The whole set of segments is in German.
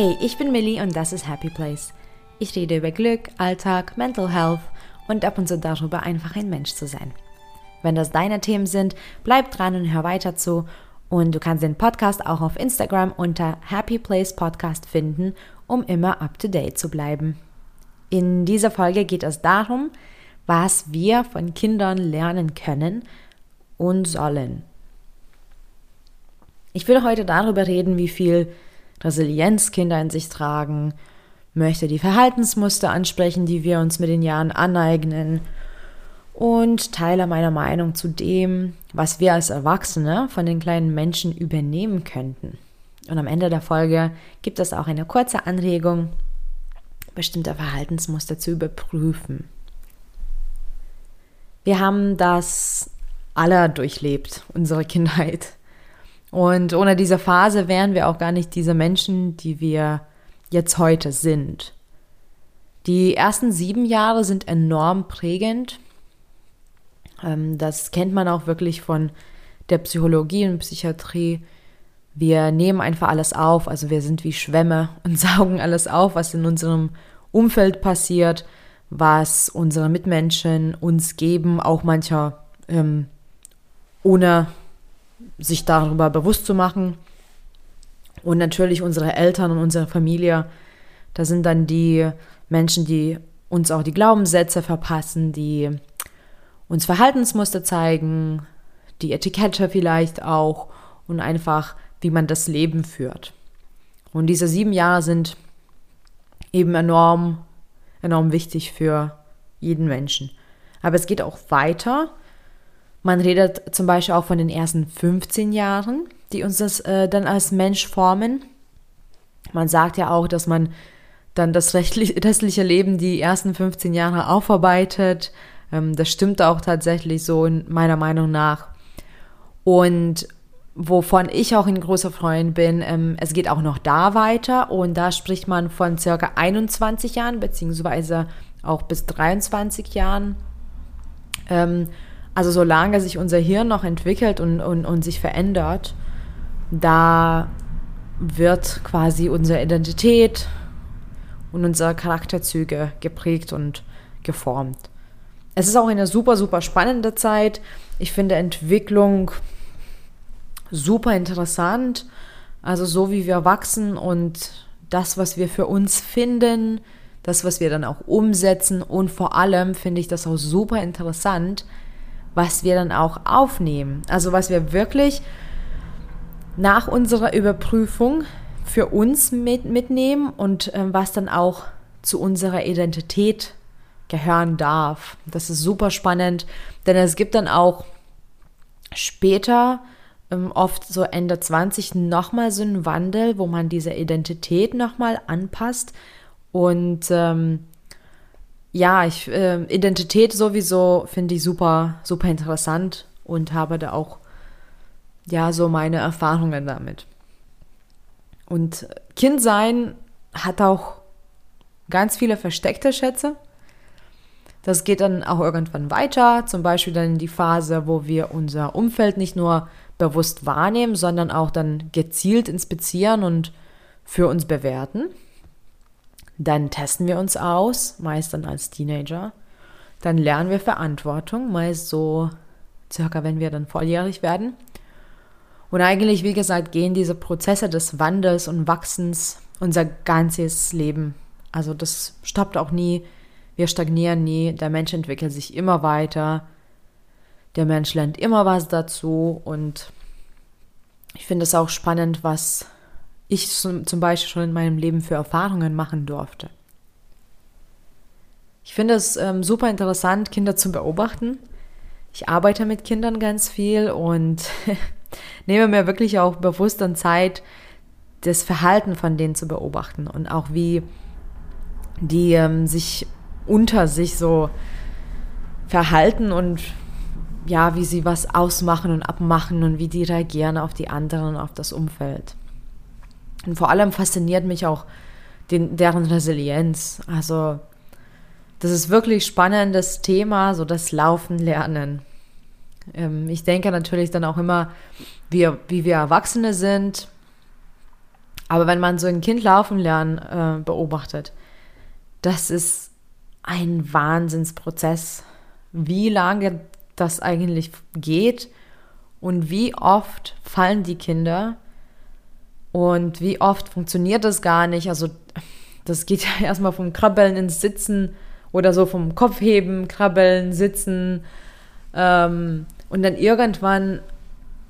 Hey, ich bin Millie und das ist Happy Place. Ich rede über Glück, Alltag, Mental Health und ab und zu darüber, einfach ein Mensch zu sein. Wenn das deine Themen sind, bleib dran und hör weiter zu. Und du kannst den Podcast auch auf Instagram unter Happy Place Podcast finden, um immer up to date zu bleiben. In dieser Folge geht es darum, was wir von Kindern lernen können und sollen. Ich will heute darüber reden, wie viel Resilienz Kinder in sich tragen, möchte die Verhaltensmuster ansprechen, die wir uns mit den Jahren aneignen und teile meine Meinung zu dem, was wir als Erwachsene von den kleinen Menschen übernehmen könnten. Und am Ende der Folge gibt es auch eine kurze Anregung, bestimmte Verhaltensmuster zu überprüfen. Wir haben das alle durchlebt, unsere Kindheit. Und ohne diese Phase wären wir auch gar nicht diese Menschen, die wir jetzt heute sind. Die ersten sieben Jahre sind enorm prägend. Ähm, das kennt man auch wirklich von der Psychologie und Psychiatrie. Wir nehmen einfach alles auf, also wir sind wie Schwämme und saugen alles auf, was in unserem Umfeld passiert, was unsere Mitmenschen uns geben, auch mancher ähm, ohne sich darüber bewusst zu machen. Und natürlich unsere Eltern und unsere Familie, da sind dann die Menschen, die uns auch die Glaubenssätze verpassen, die uns Verhaltensmuster zeigen, die Etikette vielleicht auch und einfach, wie man das Leben führt. Und diese sieben Jahre sind eben enorm, enorm wichtig für jeden Menschen. Aber es geht auch weiter. Man redet zum Beispiel auch von den ersten 15 Jahren, die uns das äh, dann als Mensch formen. Man sagt ja auch, dass man dann das restliche Leben die ersten 15 Jahre aufarbeitet. Ähm, das stimmt auch tatsächlich so in meiner Meinung nach. Und wovon ich auch ein großer Freund bin, ähm, es geht auch noch da weiter und da spricht man von circa 21 Jahren, beziehungsweise auch bis 23 Jahren. Ähm, also solange sich unser Hirn noch entwickelt und, und, und sich verändert, da wird quasi unsere Identität und unsere Charakterzüge geprägt und geformt. Es ist auch eine super, super spannende Zeit. Ich finde Entwicklung super interessant. Also so wie wir wachsen und das, was wir für uns finden, das, was wir dann auch umsetzen und vor allem finde ich das auch super interessant, was wir dann auch aufnehmen. Also was wir wirklich nach unserer Überprüfung für uns mit, mitnehmen und äh, was dann auch zu unserer Identität gehören darf. Das ist super spannend, denn es gibt dann auch später, ähm, oft so Ende 20, nochmal so einen Wandel, wo man diese Identität nochmal anpasst und ähm, ja, ich, äh, Identität sowieso finde ich super, super interessant und habe da auch, ja, so meine Erfahrungen damit. Und Kindsein hat auch ganz viele versteckte Schätze. Das geht dann auch irgendwann weiter, zum Beispiel dann in die Phase, wo wir unser Umfeld nicht nur bewusst wahrnehmen, sondern auch dann gezielt inspizieren und für uns bewerten. Dann testen wir uns aus, meist dann als Teenager. Dann lernen wir Verantwortung, meist so circa, wenn wir dann volljährig werden. Und eigentlich, wie gesagt, gehen diese Prozesse des Wandels und Wachsens unser ganzes Leben. Also das stoppt auch nie. Wir stagnieren nie. Der Mensch entwickelt sich immer weiter. Der Mensch lernt immer was dazu. Und ich finde es auch spannend, was ich zum Beispiel schon in meinem Leben für Erfahrungen machen durfte. Ich finde es ähm, super interessant, Kinder zu beobachten. Ich arbeite mit Kindern ganz viel und nehme mir wirklich auch bewusst dann Zeit, das Verhalten von denen zu beobachten und auch wie die ähm, sich unter sich so verhalten und ja, wie sie was ausmachen und abmachen und wie die reagieren auf die anderen auf das Umfeld. Und vor allem fasziniert mich auch den, deren Resilienz. Also das ist wirklich spannendes Thema, so das Laufen lernen. Ähm, ich denke natürlich dann auch immer, wie, wie wir Erwachsene sind. Aber wenn man so ein Kind laufen lernen äh, beobachtet, das ist ein Wahnsinnsprozess, wie lange das eigentlich geht und wie oft fallen die Kinder und wie oft funktioniert das gar nicht. Also das geht ja erstmal vom Krabbeln ins Sitzen oder so vom Kopfheben, Krabbeln, Sitzen. Ähm, und dann irgendwann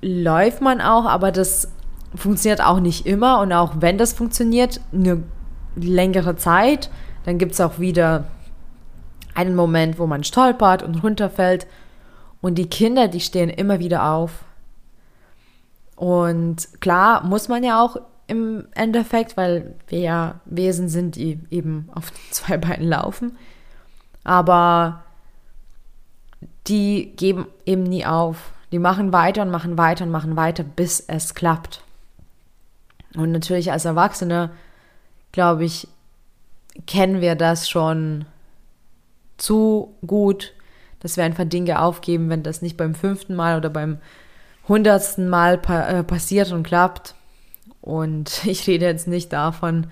läuft man auch, aber das funktioniert auch nicht immer. Und auch wenn das funktioniert, eine längere Zeit, dann gibt es auch wieder einen Moment, wo man stolpert und runterfällt. Und die Kinder, die stehen immer wieder auf. Und klar muss man ja auch im Endeffekt, weil wir ja Wesen sind, die eben auf zwei Beinen laufen. Aber die geben eben nie auf. Die machen weiter und machen weiter und machen weiter, bis es klappt. Und natürlich als Erwachsene, glaube ich, kennen wir das schon zu gut, dass wir einfach Dinge aufgeben, wenn das nicht beim fünften Mal oder beim hundertsten Mal pa äh, passiert und klappt. Und ich rede jetzt nicht davon,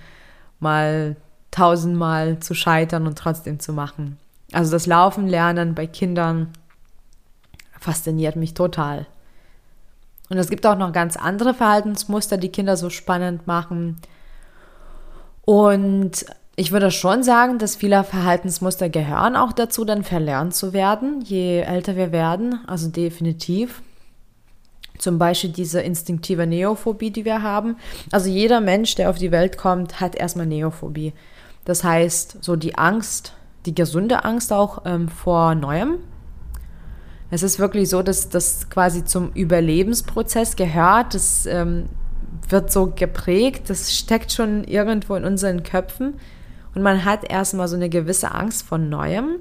mal tausendmal zu scheitern und trotzdem zu machen. Also das Laufen lernen bei Kindern fasziniert mich total. Und es gibt auch noch ganz andere Verhaltensmuster, die Kinder so spannend machen. Und ich würde schon sagen, dass viele Verhaltensmuster gehören auch dazu, dann verlernt zu werden, je älter wir werden. Also definitiv. Zum Beispiel diese instinktive Neophobie, die wir haben. Also jeder Mensch, der auf die Welt kommt, hat erstmal Neophobie. Das heißt, so die Angst, die gesunde Angst auch ähm, vor Neuem. Es ist wirklich so, dass das quasi zum Überlebensprozess gehört. Das ähm, wird so geprägt, das steckt schon irgendwo in unseren Köpfen. Und man hat erstmal so eine gewisse Angst vor Neuem.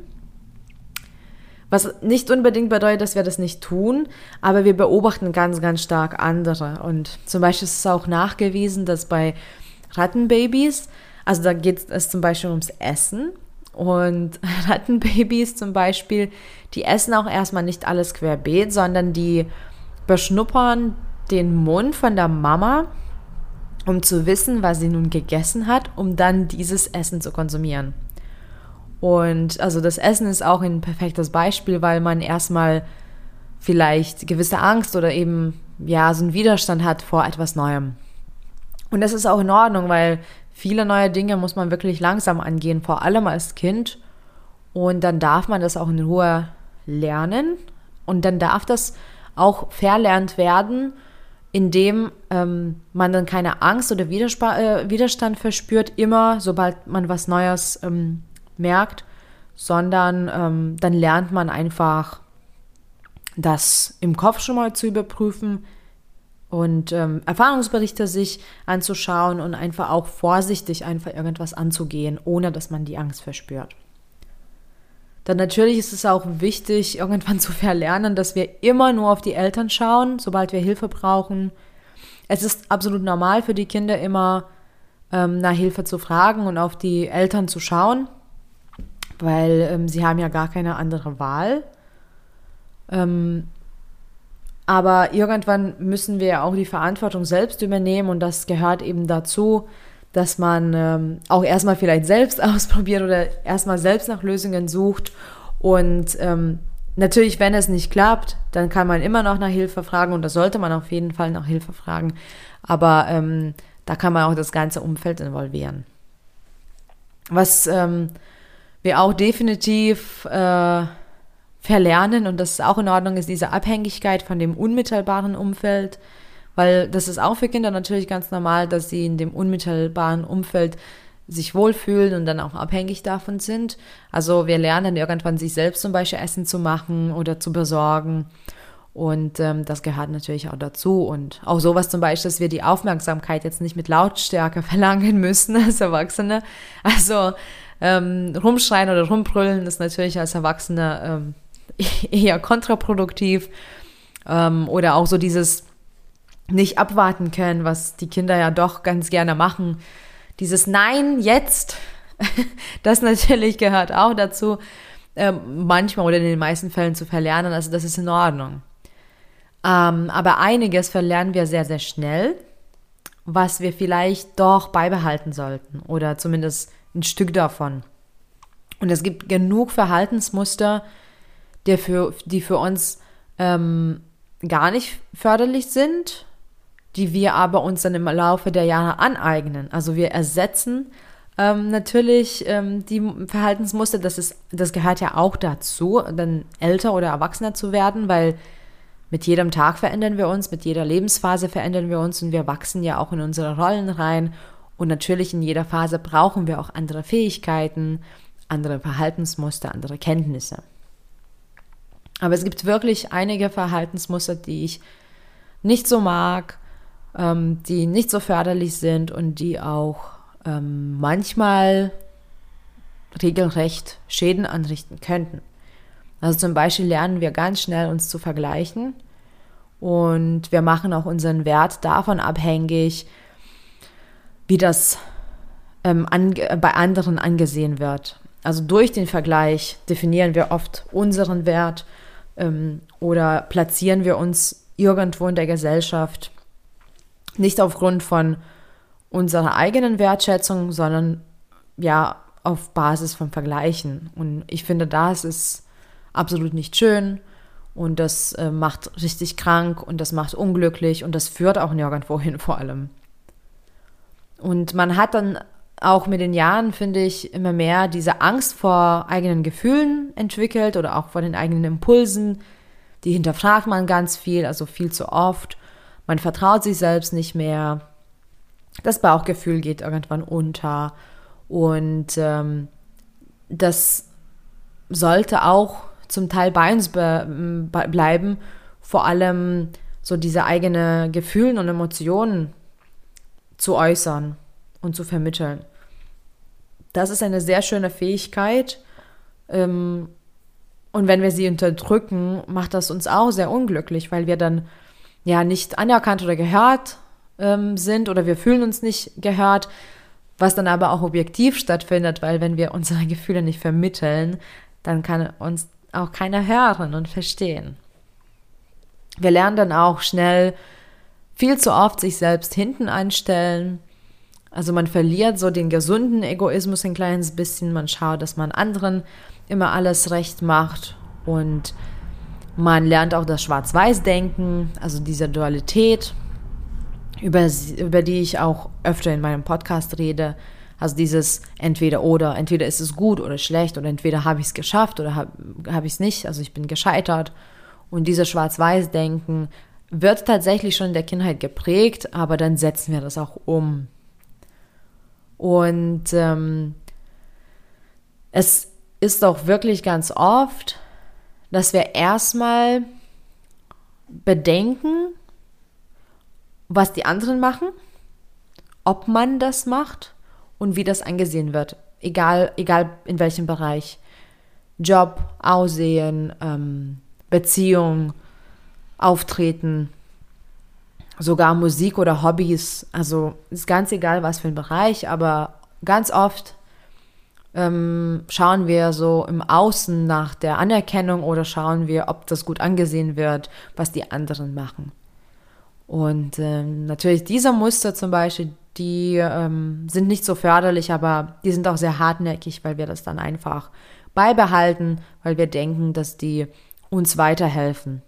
Was nicht unbedingt bedeutet, dass wir das nicht tun, aber wir beobachten ganz, ganz stark andere. Und zum Beispiel ist es auch nachgewiesen, dass bei Rattenbabys, also da geht es zum Beispiel ums Essen. Und Rattenbabys zum Beispiel, die essen auch erstmal nicht alles querbeet, sondern die beschnuppern den Mund von der Mama, um zu wissen, was sie nun gegessen hat, um dann dieses Essen zu konsumieren. Und also das Essen ist auch ein perfektes Beispiel, weil man erstmal vielleicht gewisse Angst oder eben ja so einen Widerstand hat vor etwas Neuem. Und das ist auch in Ordnung, weil viele neue Dinge muss man wirklich langsam angehen, vor allem als Kind. Und dann darf man das auch in Ruhe lernen und dann darf das auch verlernt werden, indem ähm, man dann keine Angst oder Widersp äh, Widerstand verspürt, immer sobald man was Neues ähm, merkt, sondern ähm, dann lernt man einfach das im Kopf schon mal zu überprüfen und ähm, Erfahrungsberichte sich anzuschauen und einfach auch vorsichtig einfach irgendwas anzugehen, ohne dass man die Angst verspürt. Dann natürlich ist es auch wichtig, irgendwann zu verlernen, dass wir immer nur auf die Eltern schauen, sobald wir Hilfe brauchen. Es ist absolut normal für die Kinder immer ähm, nach Hilfe zu fragen und auf die Eltern zu schauen weil ähm, sie haben ja gar keine andere Wahl. Ähm, aber irgendwann müssen wir ja auch die Verantwortung selbst übernehmen und das gehört eben dazu, dass man ähm, auch erstmal vielleicht selbst ausprobiert oder erstmal selbst nach Lösungen sucht. Und ähm, natürlich, wenn es nicht klappt, dann kann man immer noch nach Hilfe fragen und da sollte man auf jeden Fall nach Hilfe fragen. Aber ähm, da kann man auch das ganze Umfeld involvieren. Was ähm, wir auch definitiv äh, verlernen und das ist auch in Ordnung ist, diese Abhängigkeit von dem unmittelbaren Umfeld, weil das ist auch für Kinder natürlich ganz normal, dass sie in dem unmittelbaren Umfeld sich wohlfühlen und dann auch abhängig davon sind. Also wir lernen irgendwann sich selbst zum Beispiel Essen zu machen oder zu besorgen. Und ähm, das gehört natürlich auch dazu. Und auch sowas zum Beispiel, dass wir die Aufmerksamkeit jetzt nicht mit Lautstärke verlangen müssen als Erwachsene. Also ähm, rumschreien oder rumbrüllen ist natürlich als Erwachsener ähm, eher kontraproduktiv. Ähm, oder auch so dieses nicht abwarten können, was die Kinder ja doch ganz gerne machen. Dieses Nein, jetzt, das natürlich gehört auch dazu, ähm, manchmal oder in den meisten Fällen zu verlernen. Also das ist in Ordnung. Ähm, aber einiges verlernen wir sehr, sehr schnell. was wir vielleicht doch beibehalten sollten oder zumindest ein Stück davon. Und es gibt genug Verhaltensmuster, die für, die für uns ähm, gar nicht förderlich sind, die wir aber uns dann im Laufe der Jahre aneignen. Also wir ersetzen ähm, natürlich ähm, die Verhaltensmuster, das, ist, das gehört ja auch dazu, dann älter oder erwachsener zu werden, weil mit jedem Tag verändern wir uns, mit jeder Lebensphase verändern wir uns und wir wachsen ja auch in unsere Rollen rein. Und natürlich in jeder Phase brauchen wir auch andere Fähigkeiten, andere Verhaltensmuster, andere Kenntnisse. Aber es gibt wirklich einige Verhaltensmuster, die ich nicht so mag, ähm, die nicht so förderlich sind und die auch ähm, manchmal regelrecht Schäden anrichten könnten. Also zum Beispiel lernen wir ganz schnell uns zu vergleichen und wir machen auch unseren Wert davon abhängig, wie das ähm, an, bei anderen angesehen wird. Also durch den Vergleich definieren wir oft unseren Wert ähm, oder platzieren wir uns irgendwo in der Gesellschaft nicht aufgrund von unserer eigenen Wertschätzung, sondern ja auf Basis von Vergleichen. Und ich finde, das ist absolut nicht schön und das äh, macht richtig krank und das macht unglücklich und das führt auch nirgendwo hin vor allem. Und man hat dann auch mit den Jahren, finde ich, immer mehr diese Angst vor eigenen Gefühlen entwickelt oder auch vor den eigenen Impulsen. Die hinterfragt man ganz viel, also viel zu oft. Man vertraut sich selbst nicht mehr. Das Bauchgefühl geht irgendwann unter. Und ähm, das sollte auch zum Teil bei uns be bleiben, vor allem so diese eigenen Gefühle und Emotionen zu äußern und zu vermitteln. Das ist eine sehr schöne Fähigkeit. Ähm, und wenn wir sie unterdrücken, macht das uns auch sehr unglücklich, weil wir dann ja nicht anerkannt oder gehört ähm, sind oder wir fühlen uns nicht gehört, was dann aber auch objektiv stattfindet, weil wenn wir unsere Gefühle nicht vermitteln, dann kann uns auch keiner hören und verstehen. Wir lernen dann auch schnell viel zu oft sich selbst hinten anstellen. Also man verliert so den gesunden Egoismus ein kleines bisschen. Man schaut, dass man anderen immer alles recht macht und man lernt auch das Schwarz-Weiß-Denken, also diese Dualität, über, über die ich auch öfter in meinem Podcast rede. Also dieses entweder oder, entweder ist es gut oder schlecht oder entweder habe ich es geschafft oder habe hab ich es nicht, also ich bin gescheitert. Und dieses Schwarz-Weiß-Denken wird tatsächlich schon in der Kindheit geprägt, aber dann setzen wir das auch um. Und ähm, es ist auch wirklich ganz oft, dass wir erstmal bedenken, was die anderen machen, ob man das macht und wie das angesehen wird, egal, egal in welchem Bereich. Job, Aussehen, ähm, Beziehung, Auftreten, sogar Musik oder Hobbys. Also ist ganz egal, was für ein Bereich, aber ganz oft ähm, schauen wir so im Außen nach der Anerkennung oder schauen wir, ob das gut angesehen wird, was die anderen machen. Und ähm, natürlich diese Muster zum Beispiel, die ähm, sind nicht so förderlich, aber die sind auch sehr hartnäckig, weil wir das dann einfach beibehalten, weil wir denken, dass die uns weiterhelfen.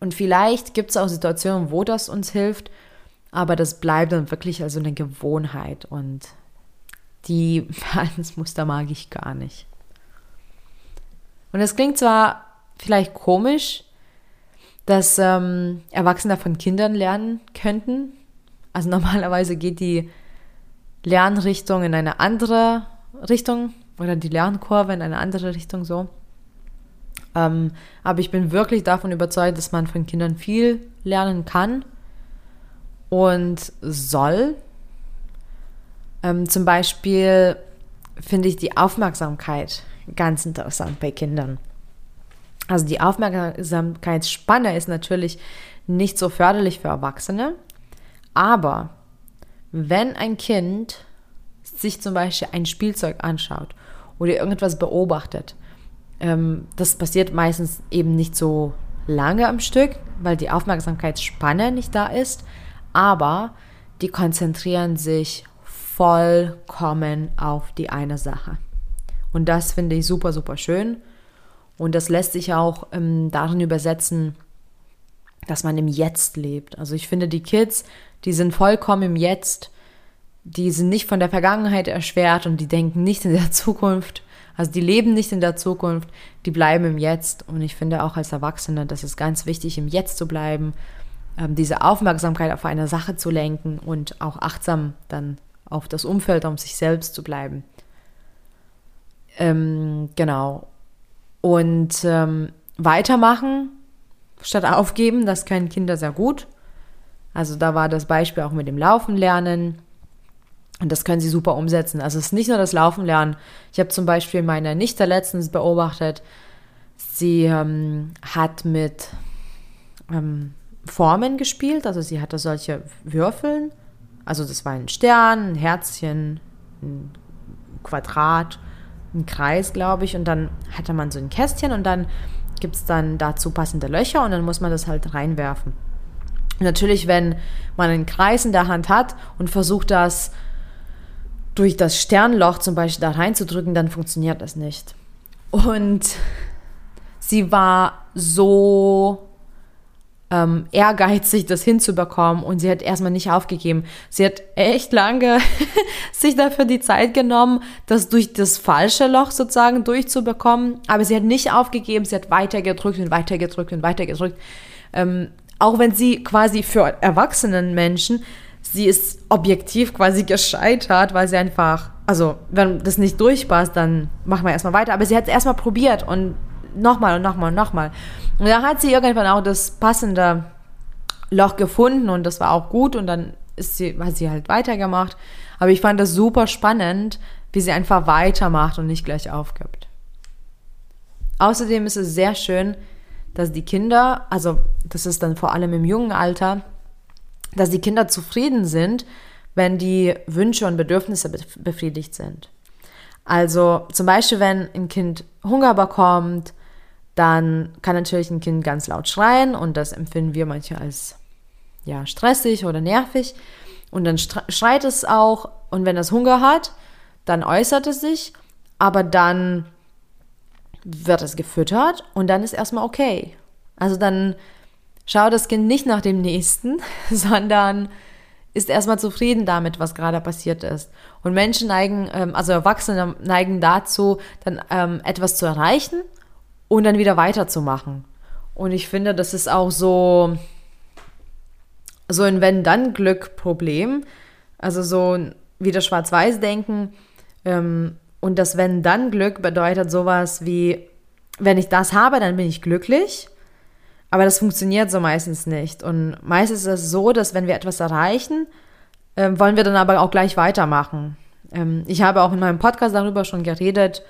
Und vielleicht gibt es auch Situationen, wo das uns hilft, aber das bleibt dann wirklich also eine Gewohnheit und die Verhaltensmuster mag ich gar nicht. Und es klingt zwar vielleicht komisch, dass ähm, Erwachsene von Kindern lernen könnten. Also normalerweise geht die Lernrichtung in eine andere Richtung oder die Lernkurve in eine andere Richtung so. Ähm, aber ich bin wirklich davon überzeugt, dass man von Kindern viel lernen kann und soll. Ähm, zum Beispiel finde ich die Aufmerksamkeit ganz interessant bei Kindern. Also die Aufmerksamkeitsspanne ist natürlich nicht so förderlich für Erwachsene, aber wenn ein Kind sich zum Beispiel ein Spielzeug anschaut oder irgendetwas beobachtet, ähm, das passiert meistens eben nicht so lange am Stück, weil die Aufmerksamkeitsspanne nicht da ist, aber die konzentrieren sich vollkommen auf die eine Sache. Und das finde ich super, super schön. Und das lässt sich auch ähm, darin übersetzen, dass man im Jetzt lebt. Also ich finde, die Kids, die sind vollkommen im Jetzt. Die sind nicht von der Vergangenheit erschwert und die denken nicht in der Zukunft. Also die leben nicht in der Zukunft, die bleiben im Jetzt. Und ich finde auch als Erwachsene, das ist ganz wichtig, im Jetzt zu bleiben, ähm, diese Aufmerksamkeit auf eine Sache zu lenken und auch achtsam dann auf das Umfeld, um sich selbst zu bleiben. Ähm, genau. Und ähm, weitermachen statt aufgeben, das können Kinder sehr gut. Also da war das Beispiel auch mit dem Laufen lernen. Und das können sie super umsetzen. Also es ist nicht nur das Laufen lernen. Ich habe zum Beispiel meine Nichte letztens beobachtet. Sie ähm, hat mit ähm, Formen gespielt. Also sie hatte solche Würfeln. Also das war ein Stern, ein Herzchen, ein Quadrat, ein Kreis, glaube ich. Und dann hatte man so ein Kästchen und dann gibt es dann dazu passende Löcher und dann muss man das halt reinwerfen. natürlich, wenn man einen Kreis in der Hand hat und versucht das durch das Sternloch zum Beispiel da reinzudrücken, dann funktioniert das nicht. Und sie war so ähm, ehrgeizig, das hinzubekommen und sie hat erstmal nicht aufgegeben. Sie hat echt lange sich dafür die Zeit genommen, das durch das falsche Loch sozusagen durchzubekommen, aber sie hat nicht aufgegeben, sie hat weitergedrückt und weitergedrückt und weitergedrückt. Ähm, auch wenn sie quasi für erwachsenen Menschen, sie ist objektiv quasi gescheitert, weil sie einfach, also wenn das nicht durchpasst, dann machen wir erstmal weiter. Aber sie hat es erstmal probiert und nochmal und nochmal und nochmal. Und da hat sie irgendwann auch das passende Loch gefunden und das war auch gut und dann ist sie, hat sie halt weitergemacht. Aber ich fand das super spannend, wie sie einfach weitermacht und nicht gleich aufgibt. Außerdem ist es sehr schön, dass die Kinder, also das ist dann vor allem im jungen Alter, dass die Kinder zufrieden sind, wenn die Wünsche und Bedürfnisse befriedigt sind. Also zum Beispiel, wenn ein Kind Hunger bekommt, dann kann natürlich ein Kind ganz laut schreien und das empfinden wir manchmal als ja, stressig oder nervig. Und dann schreit es auch und wenn es Hunger hat, dann äußert es sich, aber dann wird es gefüttert und dann ist erstmal okay. Also dann schaut das Kind nicht nach dem nächsten, sondern ist erstmal zufrieden damit, was gerade passiert ist. Und Menschen neigen, ähm, also Erwachsene neigen dazu, dann ähm, etwas zu erreichen und dann wieder weiterzumachen. Und ich finde, das ist auch so, so ein Wenn-Dann-Glück-Problem. Also so wie das Schwarz-Weiß-Denken. Ähm, und das Wenn-Dann-Glück bedeutet sowas wie, wenn ich das habe, dann bin ich glücklich. Aber das funktioniert so meistens nicht. Und meistens ist es so, dass wenn wir etwas erreichen, äh, wollen wir dann aber auch gleich weitermachen. Ähm, ich habe auch in meinem Podcast darüber schon geredet,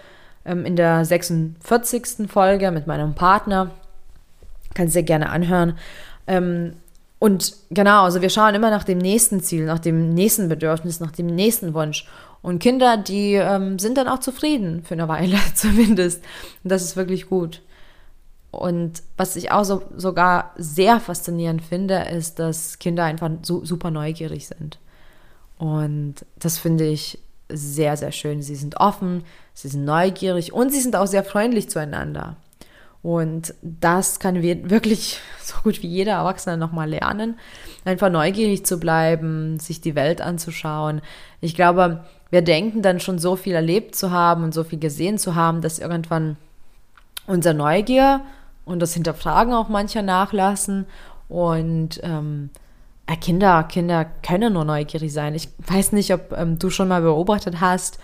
ähm, in der 46. Folge mit meinem Partner. Kannst du dir gerne anhören. Ähm, und genau, also wir schauen immer nach dem nächsten Ziel, nach dem nächsten Bedürfnis, nach dem nächsten Wunsch. Und Kinder, die ähm, sind dann auch zufrieden, für eine Weile zumindest. Und das ist wirklich gut. Und was ich auch so, sogar sehr faszinierend finde, ist, dass Kinder einfach so, super neugierig sind. Und das finde ich sehr, sehr schön. Sie sind offen, sie sind neugierig und sie sind auch sehr freundlich zueinander. Und das kann wirklich so gut wie jeder Erwachsene nochmal lernen, einfach neugierig zu bleiben, sich die Welt anzuschauen. Ich glaube, wir denken dann schon so viel erlebt zu haben und so viel gesehen zu haben, dass irgendwann unser Neugier und das Hinterfragen auch mancher nachlassen und ähm, äh, Kinder, Kinder können nur neugierig sein. Ich weiß nicht, ob ähm, du schon mal beobachtet hast,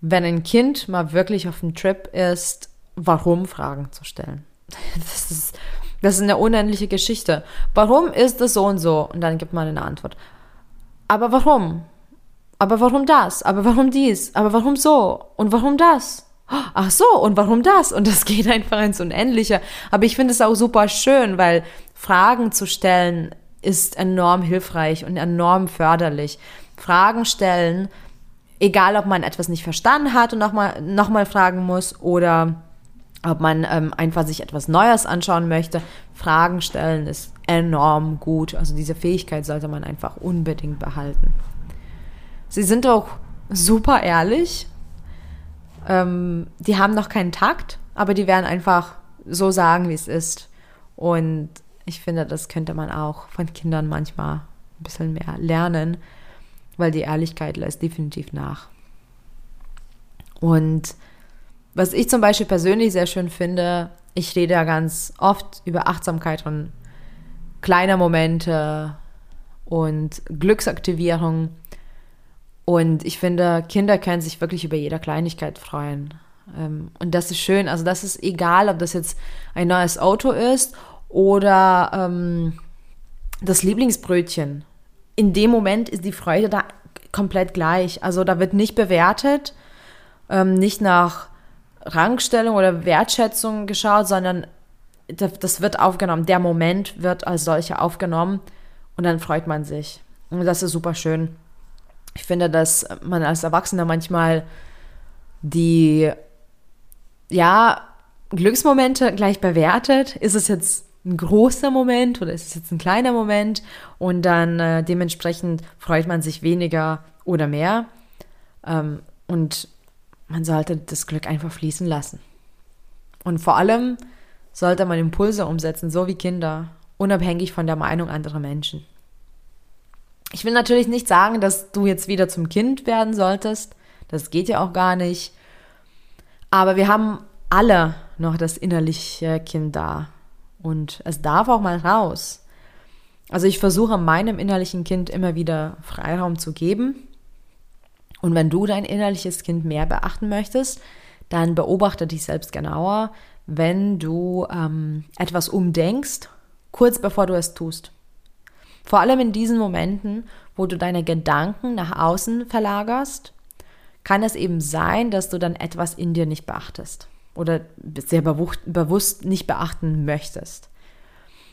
wenn ein Kind mal wirklich auf dem Trip ist, warum Fragen zu stellen. Das ist, das ist eine unendliche Geschichte. Warum ist es so und so? Und dann gibt man eine Antwort. Aber warum? Aber warum das? Aber warum dies? Aber warum so? Und warum das? Ach so, und warum das? Und das geht einfach ins Unendliche. Aber ich finde es auch super schön, weil Fragen zu stellen ist enorm hilfreich und enorm förderlich. Fragen stellen, egal ob man etwas nicht verstanden hat und nochmal noch mal fragen muss oder ob man ähm, einfach sich etwas Neues anschauen möchte. Fragen stellen ist enorm gut. Also diese Fähigkeit sollte man einfach unbedingt behalten. Sie sind auch super ehrlich. Ähm, die haben noch keinen Takt, aber die werden einfach so sagen, wie es ist. Und ich finde, das könnte man auch von Kindern manchmal ein bisschen mehr lernen, weil die Ehrlichkeit lässt definitiv nach. Und was ich zum Beispiel persönlich sehr schön finde, ich rede ja ganz oft über Achtsamkeit und kleine Momente und Glücksaktivierung. Und ich finde, Kinder können sich wirklich über jede Kleinigkeit freuen. Ähm, und das ist schön. Also das ist egal, ob das jetzt ein neues Auto ist oder ähm, das Lieblingsbrötchen. In dem Moment ist die Freude da komplett gleich. Also da wird nicht bewertet, ähm, nicht nach Rangstellung oder Wertschätzung geschaut, sondern das wird aufgenommen. Der Moment wird als solcher aufgenommen und dann freut man sich. Und das ist super schön. Ich finde, dass man als Erwachsener manchmal die, ja, Glücksmomente gleich bewertet. Ist es jetzt ein großer Moment oder ist es jetzt ein kleiner Moment? Und dann äh, dementsprechend freut man sich weniger oder mehr. Ähm, und man sollte das Glück einfach fließen lassen. Und vor allem sollte man Impulse umsetzen, so wie Kinder, unabhängig von der Meinung anderer Menschen. Ich will natürlich nicht sagen, dass du jetzt wieder zum Kind werden solltest. Das geht ja auch gar nicht. Aber wir haben alle noch das innerliche Kind da. Und es darf auch mal raus. Also ich versuche meinem innerlichen Kind immer wieder Freiraum zu geben und wenn du dein innerliches Kind mehr beachten möchtest, dann beobachte dich selbst genauer, wenn du ähm, etwas umdenkst, kurz bevor du es tust. Vor allem in diesen Momenten, wo du deine Gedanken nach außen verlagerst, kann es eben sein, dass du dann etwas in dir nicht beachtest oder sehr bewusst nicht beachten möchtest.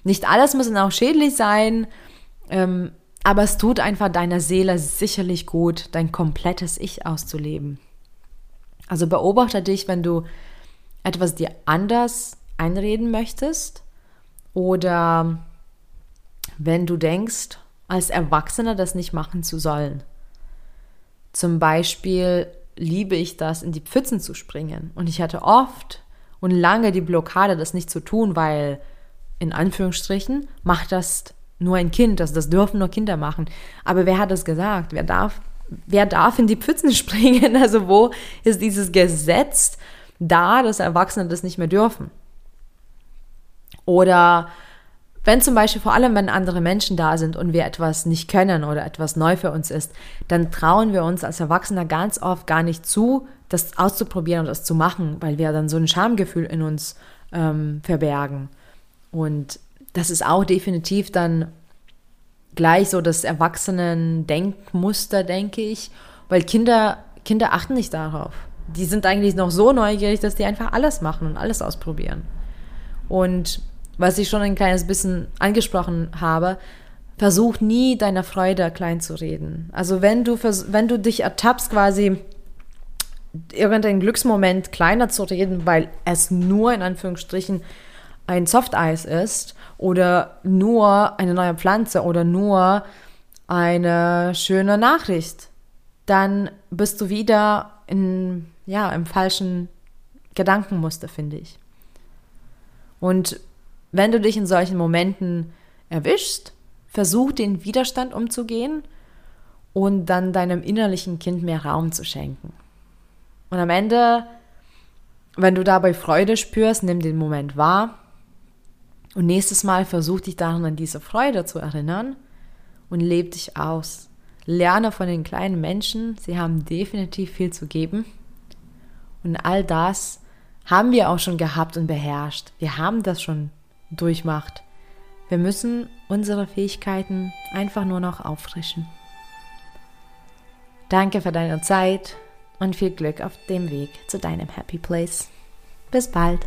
Nicht alles muss dann auch schädlich sein. Ähm, aber es tut einfach deiner Seele sicherlich gut, dein komplettes Ich auszuleben. Also beobachte dich, wenn du etwas dir anders einreden möchtest oder wenn du denkst, als Erwachsener das nicht machen zu sollen. Zum Beispiel liebe ich das, in die Pfützen zu springen. Und ich hatte oft und lange die Blockade, das nicht zu tun, weil in Anführungsstrichen macht das nur ein Kind, das, das dürfen nur Kinder machen. Aber wer hat das gesagt? Wer darf, wer darf in die Pfützen springen? Also wo ist dieses Gesetz da, dass Erwachsene das nicht mehr dürfen? Oder wenn zum Beispiel vor allem, wenn andere Menschen da sind und wir etwas nicht können oder etwas neu für uns ist, dann trauen wir uns als Erwachsener ganz oft gar nicht zu, das auszuprobieren und das zu machen, weil wir dann so ein Schamgefühl in uns ähm, verbergen. Und das ist auch definitiv dann gleich so das Erwachsenen-Denkmuster, denke ich, weil Kinder, Kinder achten nicht darauf. Die sind eigentlich noch so neugierig, dass die einfach alles machen und alles ausprobieren. Und was ich schon ein kleines bisschen angesprochen habe, versuch nie deiner Freude klein zu reden. Also wenn du, wenn du dich ertappst, quasi irgendeinen Glücksmoment kleiner zu reden, weil es nur in Anführungsstrichen ein Softeis ist oder nur eine neue Pflanze oder nur eine schöne Nachricht, dann bist du wieder in, ja, im falschen Gedankenmuster, finde ich. Und wenn du dich in solchen Momenten erwischst, versuch den Widerstand umzugehen und dann deinem innerlichen Kind mehr Raum zu schenken. Und am Ende, wenn du dabei Freude spürst, nimm den Moment wahr und nächstes Mal versuch dich daran an diese Freude zu erinnern und leb dich aus. Lerne von den kleinen Menschen, sie haben definitiv viel zu geben. Und all das haben wir auch schon gehabt und beherrscht. Wir haben das schon durchmacht. Wir müssen unsere Fähigkeiten einfach nur noch auffrischen. Danke für deine Zeit und viel Glück auf dem Weg zu deinem Happy Place. Bis bald.